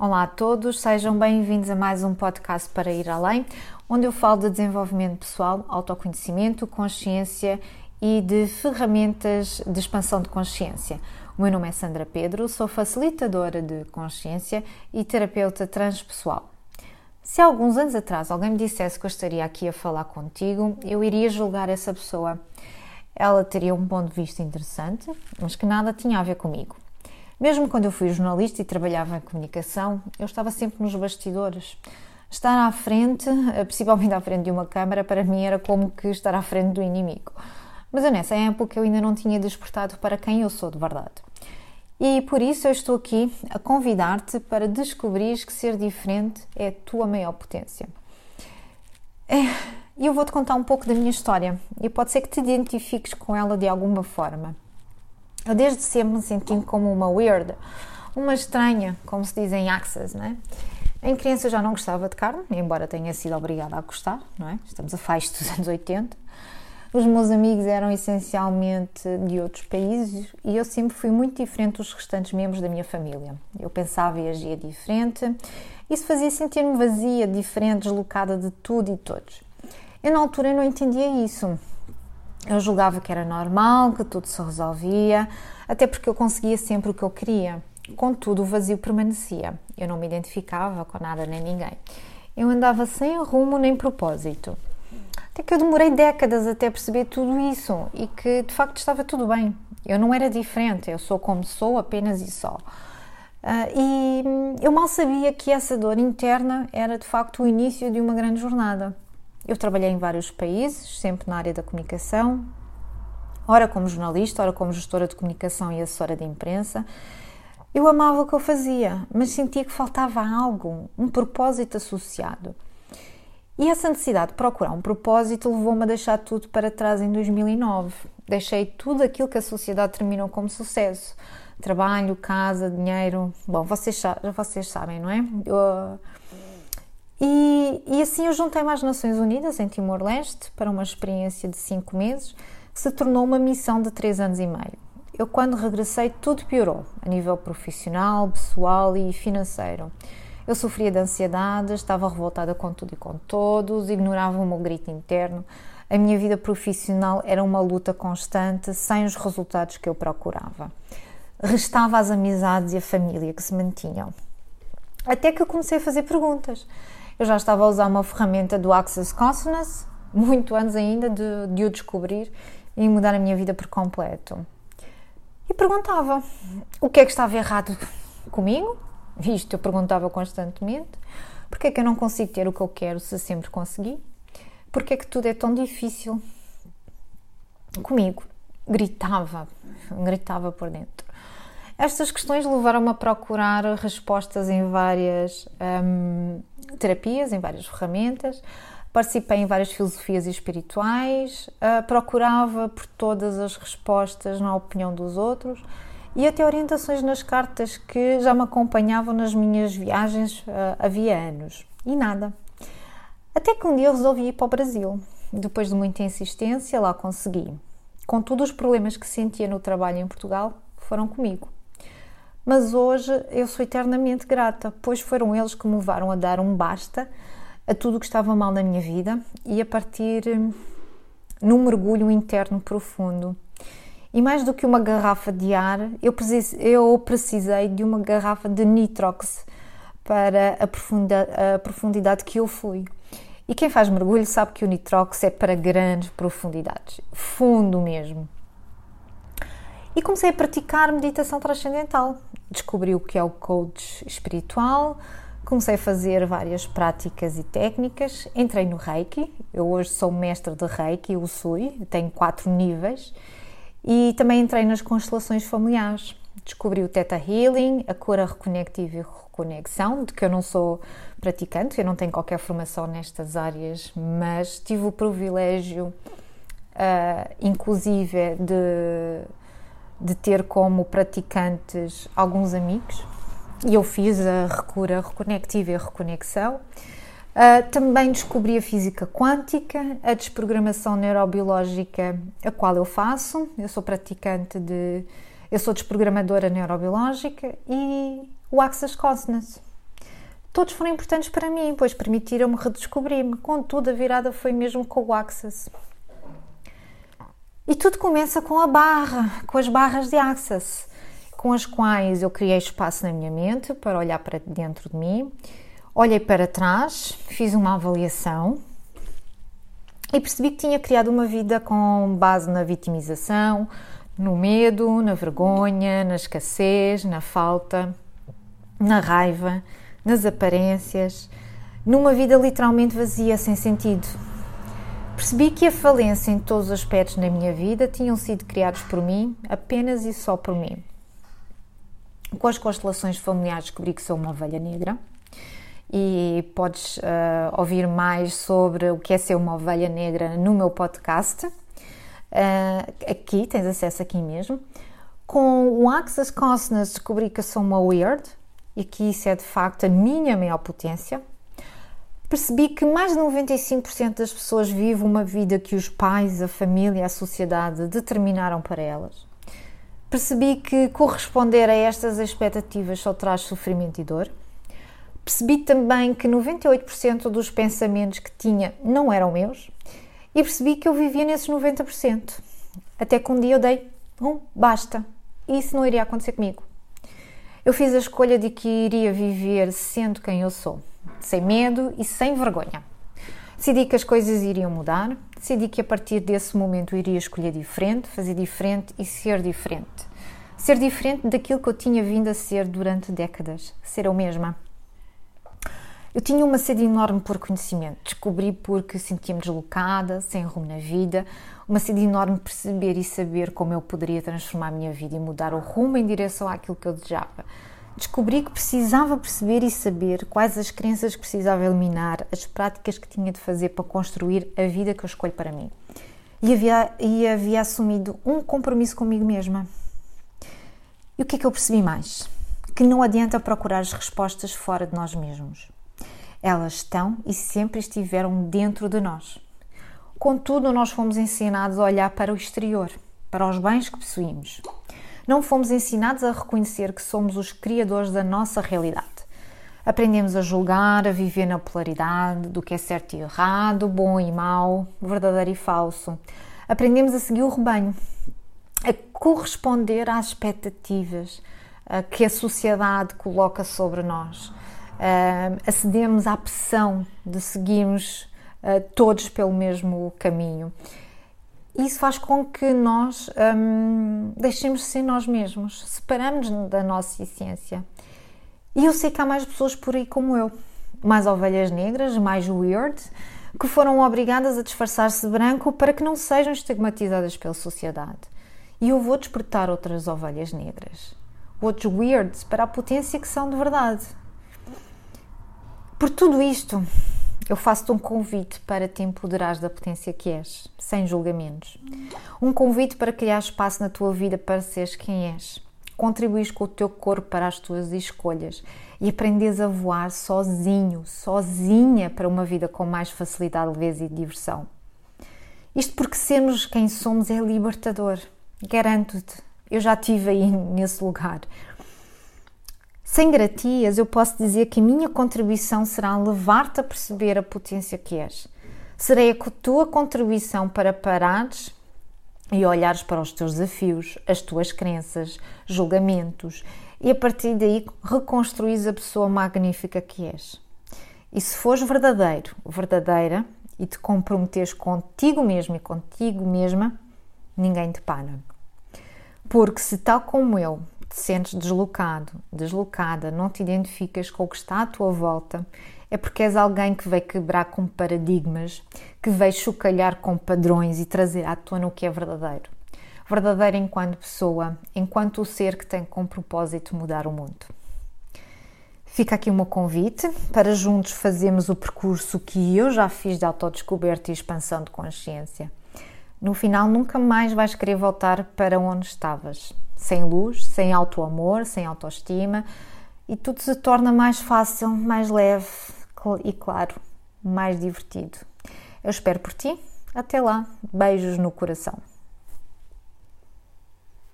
Olá a todos, sejam bem-vindos a mais um podcast para ir além, onde eu falo de desenvolvimento pessoal, autoconhecimento, consciência e de ferramentas de expansão de consciência. O meu nome é Sandra Pedro, sou facilitadora de consciência e terapeuta transpessoal. Se alguns anos atrás alguém me dissesse que eu estaria aqui a falar contigo, eu iria julgar essa pessoa. Ela teria um ponto de vista interessante, mas que nada tinha a ver comigo. Mesmo quando eu fui jornalista e trabalhava em comunicação, eu estava sempre nos bastidores. Estar à frente, eh, principalmente à frente de uma câmara, para mim era como que estar à frente do inimigo. Mas eu, nessa época eu ainda não tinha despertado para quem eu sou de verdade. E por isso eu estou aqui a convidar-te para descobrires que ser diferente é a tua maior potência. É, e eu vou-te contar um pouco da minha história e pode ser que te identifiques com ela de alguma forma. Eu desde sempre me senti como uma weird, uma estranha, como se diz em Access, né? Em criança eu já não gostava de carne, embora tenha sido obrigada a gostar, não é? Estamos a faixa dos anos 80. Os meus amigos eram essencialmente de outros países e eu sempre fui muito diferente dos restantes membros da minha família. Eu pensava e agia diferente. Isso fazia sentir-me vazia, diferente, deslocada de tudo e todos. Eu na altura não entendia isso. Eu julgava que era normal, que tudo se resolvia, até porque eu conseguia sempre o que eu queria. Contudo, o vazio permanecia. Eu não me identificava com nada nem ninguém. Eu andava sem rumo nem propósito. Até que eu demorei décadas até perceber tudo isso e que de facto estava tudo bem. Eu não era diferente, eu sou como sou, apenas e só. Uh, e eu mal sabia que essa dor interna era de facto o início de uma grande jornada. Eu trabalhei em vários países, sempre na área da comunicação, ora como jornalista, ora como gestora de comunicação e assessora de imprensa. Eu amava o que eu fazia, mas sentia que faltava algo, um propósito associado. E essa necessidade de procurar um propósito levou-me a deixar tudo para trás em 2009. Deixei tudo aquilo que a sociedade terminou como sucesso. Trabalho, casa, dinheiro. Bom, vocês, vocês sabem, não é? Eu, e, e assim eu juntei-me às Nações Unidas, em Timor-Leste, para uma experiência de cinco meses, que se tornou uma missão de três anos e meio. Eu, quando regressei, tudo piorou, a nível profissional, pessoal e financeiro. Eu sofria de ansiedade, estava revoltada com tudo e com todos, ignorava o meu grito interno. A minha vida profissional era uma luta constante, sem os resultados que eu procurava. Restava as amizades e a família que se mantinham. Até que eu comecei a fazer perguntas eu já estava a usar uma ferramenta do Access Consciousness, muito antes ainda de, de o descobrir e mudar a minha vida por completo. E perguntava o que é que estava errado comigo, isto eu perguntava constantemente, porque é que eu não consigo ter o que eu quero se sempre consegui, porque é que tudo é tão difícil comigo. Gritava, gritava por dentro. Estas questões levaram-me a procurar respostas em várias hum, terapias, em várias ferramentas, participei em várias filosofias espirituais, uh, procurava por todas as respostas na opinião dos outros e até orientações nas cartas que já me acompanhavam nas minas viagens uh, havia anos. E nada. Até que um dia resolvi ir para o Brasil. Depois de muita insistência, lá consegui. Contudo, os problemas que sentia no trabalho em Portugal foram comigo mas hoje eu sou eternamente grata, pois foram eles que me levaram a dar um basta a tudo o que estava mal na minha vida e a partir hum, num mergulho interno profundo. E mais do que uma garrafa de ar, eu precisei, de uma garrafa de nitrox para a, profunda, a profundidade que eu fui. E quem faz mergulho sabe que o nitrox é para grandes profundidades, fundo mesmo. E comecei a praticar meditação transcendental. Descobri o que é o coach espiritual, comecei a fazer várias práticas e técnicas. Entrei no Reiki, eu hoje sou mestre de Reiki, o Sui, tenho quatro níveis. E também entrei nas constelações familiares. Descobri o Theta Healing, a cura reconectiva e reconexão, de que eu não sou praticante, eu não tenho qualquer formação nestas áreas, mas tive o privilégio, uh, inclusive, de de ter como praticantes alguns amigos e eu fiz a recura reconectiva e a reconexão. Uh, também descobri a física quântica, a desprogramação neurobiológica, a qual eu faço. Eu sou praticante de. Eu sou desprogramadora neurobiológica e o Access Consciousness. todos foram importantes para mim, pois permitiram-me redescobrir-me. Contudo, a virada foi mesmo com o Access. E tudo começa com a barra, com as barras de Access, com as quais eu criei espaço na minha mente para olhar para dentro de mim. Olhei para trás, fiz uma avaliação e percebi que tinha criado uma vida com base na vitimização, no medo, na vergonha, na escassez, na falta, na raiva, nas aparências, numa vida literalmente vazia, sem sentido. Percebi que a falência em todos os aspectos na minha vida tinham sido criados por mim, apenas e só por mim. Com as constelações familiares descobri que sou uma ovelha negra e podes uh, ouvir mais sobre o que é ser uma ovelha negra no meu podcast. Uh, aqui, tens acesso aqui mesmo. Com o Access Consciousness descobri que sou uma weird e que isso é de facto a minha maior potência. Percebi que mais de 95% das pessoas vivem uma vida que os pais, a família, a sociedade determinaram para elas. Percebi que corresponder a estas expectativas só traz sofrimento e dor. Percebi também que 98% dos pensamentos que tinha não eram meus e percebi que eu vivia nesses 90%. Até que um dia eu dei um basta. E isso não iria acontecer comigo. Eu fiz a escolha de que iria viver sendo quem eu sou, sem medo e sem vergonha. Decidi que as coisas iriam mudar, decidi que a partir desse momento iria escolher diferente, fazer diferente e ser diferente. Ser diferente daquilo que eu tinha vindo a ser durante décadas, ser eu mesma. Eu tinha uma sede enorme por conhecimento, descobri porque sentia-me deslocada, sem rumo na vida, uma sede enorme perceber e saber como eu poderia transformar a minha vida e mudar o rumo em direção àquilo que eu desejava. Descobri que precisava perceber e saber quais as crenças que precisava eliminar, as práticas que tinha de fazer para construir a vida que eu escolho para mim. E havia, e havia assumido um compromisso comigo mesma. E o que é que eu percebi mais? Que não adianta procurar as respostas fora de nós mesmos. Elas estão e sempre estiveram dentro de nós. Contudo, nós fomos ensinados a olhar para o exterior, para os bens que possuímos. Não fomos ensinados a reconhecer que somos os criadores da nossa realidade. Aprendemos a julgar, a viver na polaridade do que é certo e errado, bom e mau, verdadeiro e falso. Aprendemos a seguir o rebanho, a corresponder às expectativas que a sociedade coloca sobre nós. Acedemos à pressão de seguirmos uh, todos pelo mesmo caminho. Isso faz com que nós um, deixemos de ser nós mesmos, separamos-nos da nossa essência. E eu sei que há mais pessoas por aí como eu, mais ovelhas negras, mais weird, que foram obrigadas a disfarçar-se de branco para que não sejam estigmatizadas pela sociedade. E eu vou despertar outras ovelhas negras, outros weirds, para a potência que são de verdade. Por tudo isto, eu faço-te um convite para te empoderares da potência que és, sem julgamentos. Um convite para criar espaço na tua vida para seres quem és. Contribuís com o teu corpo para as tuas escolhas e aprendes a voar sozinho, sozinha para uma vida com mais facilidade, leveza e diversão. Isto porque sermos quem somos é libertador. Garanto-te, eu já estive aí nesse lugar. Sem gratias, eu posso dizer que a minha contribuição será levar-te a perceber a potência que és. Serei a tua contribuição para parares e olhares para os teus desafios, as tuas crenças, julgamentos e a partir daí reconstruís a pessoa magnífica que és. E se fores verdadeiro, verdadeira e te comprometeres contigo mesmo e contigo mesma, ninguém te para. Porque se tal como eu te sentes deslocado, deslocada, não te identificas com o que está à tua volta, é porque és alguém que veio quebrar com paradigmas, que veio chocalhar com padrões e trazer à tona o que é verdadeiro. Verdadeiro enquanto pessoa, enquanto o ser que tem como propósito mudar o mundo. Fica aqui o meu convite para juntos fazermos o percurso que eu já fiz de autodescoberta e expansão de consciência. No final, nunca mais vais querer voltar para onde estavas sem luz, sem auto-amor, sem autoestima e tudo se torna mais fácil, mais leve e, claro, mais divertido. Eu espero por ti. Até lá. Beijos no coração.